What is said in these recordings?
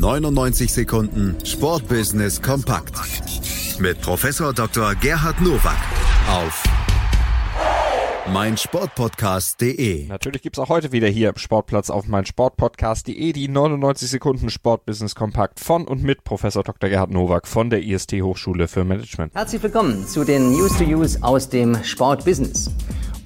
99 Sekunden Sportbusiness kompakt mit Professor Dr. Gerhard Nowak auf meinsportpodcast.de. Natürlich gibt's auch heute wieder hier im Sportplatz auf meinsportpodcast.de die 99 Sekunden Sportbusiness Kompakt von und mit Professor Dr. Gerhard Nowak von der IST Hochschule für Management. Herzlich willkommen zu den News to Use aus dem Sportbusiness.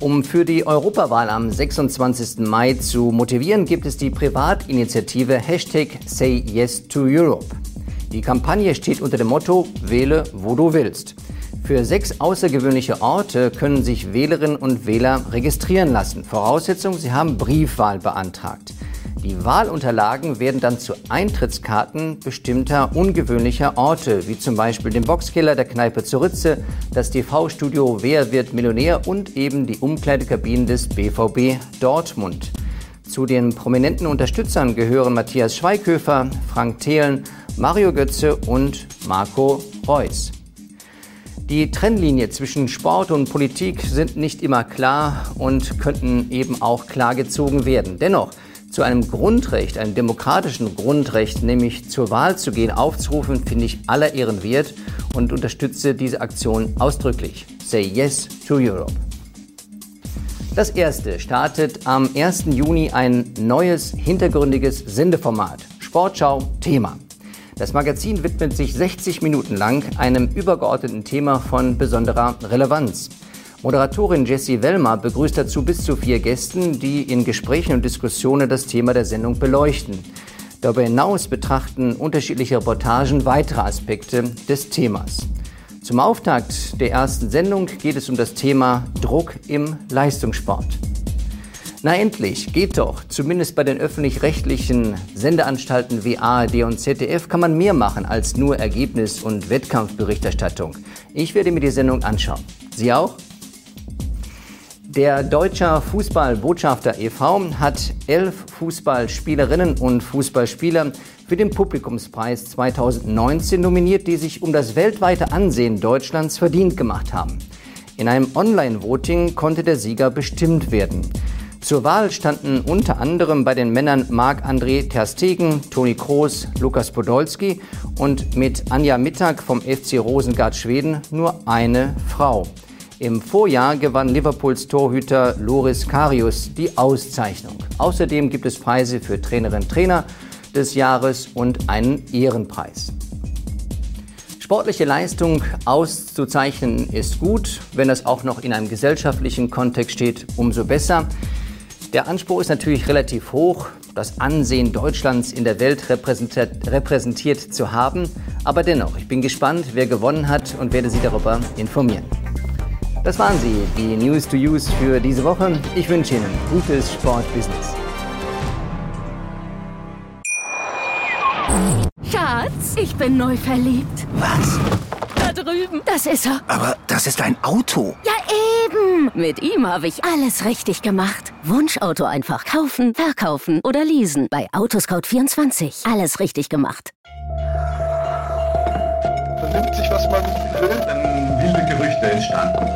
Um für die Europawahl am 26. Mai zu motivieren, gibt es die Privatinitiative Hashtag Say Yes to Europe. Die Kampagne steht unter dem Motto Wähle, wo du willst. Für sechs außergewöhnliche Orte können sich Wählerinnen und Wähler registrieren lassen. Voraussetzung, sie haben Briefwahl beantragt. Die Wahlunterlagen werden dann zu Eintrittskarten bestimmter ungewöhnlicher Orte, wie zum Beispiel dem Boxkeller der Kneipe zur Ritze, das TV-Studio Wer wird Millionär und eben die Umkleidekabinen des BVB Dortmund. Zu den prominenten Unterstützern gehören Matthias Schweighöfer, Frank Thelen, Mario Götze und Marco Reus. Die Trennlinie zwischen Sport und Politik sind nicht immer klar und könnten eben auch klar gezogen werden. Dennoch, zu einem Grundrecht, einem demokratischen Grundrecht, nämlich zur Wahl zu gehen, aufzurufen, finde ich aller Ehren wert und unterstütze diese Aktion ausdrücklich. Say Yes to Europe. Das erste startet am 1. Juni ein neues hintergründiges Sendeformat. Sportschau Thema. Das Magazin widmet sich 60 Minuten lang einem übergeordneten Thema von besonderer Relevanz. Moderatorin Jessie Wellmer begrüßt dazu bis zu vier Gästen, die in Gesprächen und Diskussionen das Thema der Sendung beleuchten. Darüber hinaus betrachten unterschiedliche Reportagen weitere Aspekte des Themas. Zum Auftakt der ersten Sendung geht es um das Thema Druck im Leistungssport. Na endlich, geht doch. Zumindest bei den öffentlich-rechtlichen Sendeanstalten wie ARD und ZDF kann man mehr machen als nur Ergebnis- und Wettkampfberichterstattung. Ich werde mir die Sendung anschauen. Sie auch? Der Deutscher Fußballbotschafter e.V. hat elf Fußballspielerinnen und Fußballspieler für den Publikumspreis 2019 nominiert, die sich um das weltweite Ansehen Deutschlands verdient gemacht haben. In einem Online-Voting konnte der Sieger bestimmt werden. Zur Wahl standen unter anderem bei den Männern Marc-André Terstegen, Toni Kroos, Lukas Podolski und mit Anja Mittag vom FC Rosengard Schweden nur eine Frau. Im Vorjahr gewann Liverpools Torhüter Loris Karius die Auszeichnung. Außerdem gibt es Preise für Trainerin Trainer des Jahres und einen Ehrenpreis. Sportliche Leistung auszuzeichnen ist gut, wenn das auch noch in einem gesellschaftlichen Kontext steht, umso besser. Der Anspruch ist natürlich relativ hoch, das Ansehen Deutschlands in der Welt repräsentiert, repräsentiert, zu haben. Aber dennoch, ich bin gespannt, wer gewonnen hat und werde Sie darüber informieren. Das waren sie, die News to Use für diese Woche. Ich wünsche Ihnen gutes Sportbusiness. Schatz, ich bin neu verliebt. Was? Da drüben. Das ist er. Aber das ist ein Auto. Ja, eben. Mit ihm habe ich alles richtig gemacht. Wunschauto einfach kaufen, verkaufen oder leasen. Bei Autoscout24. Alles richtig gemacht. Vernimmt sich, was man will.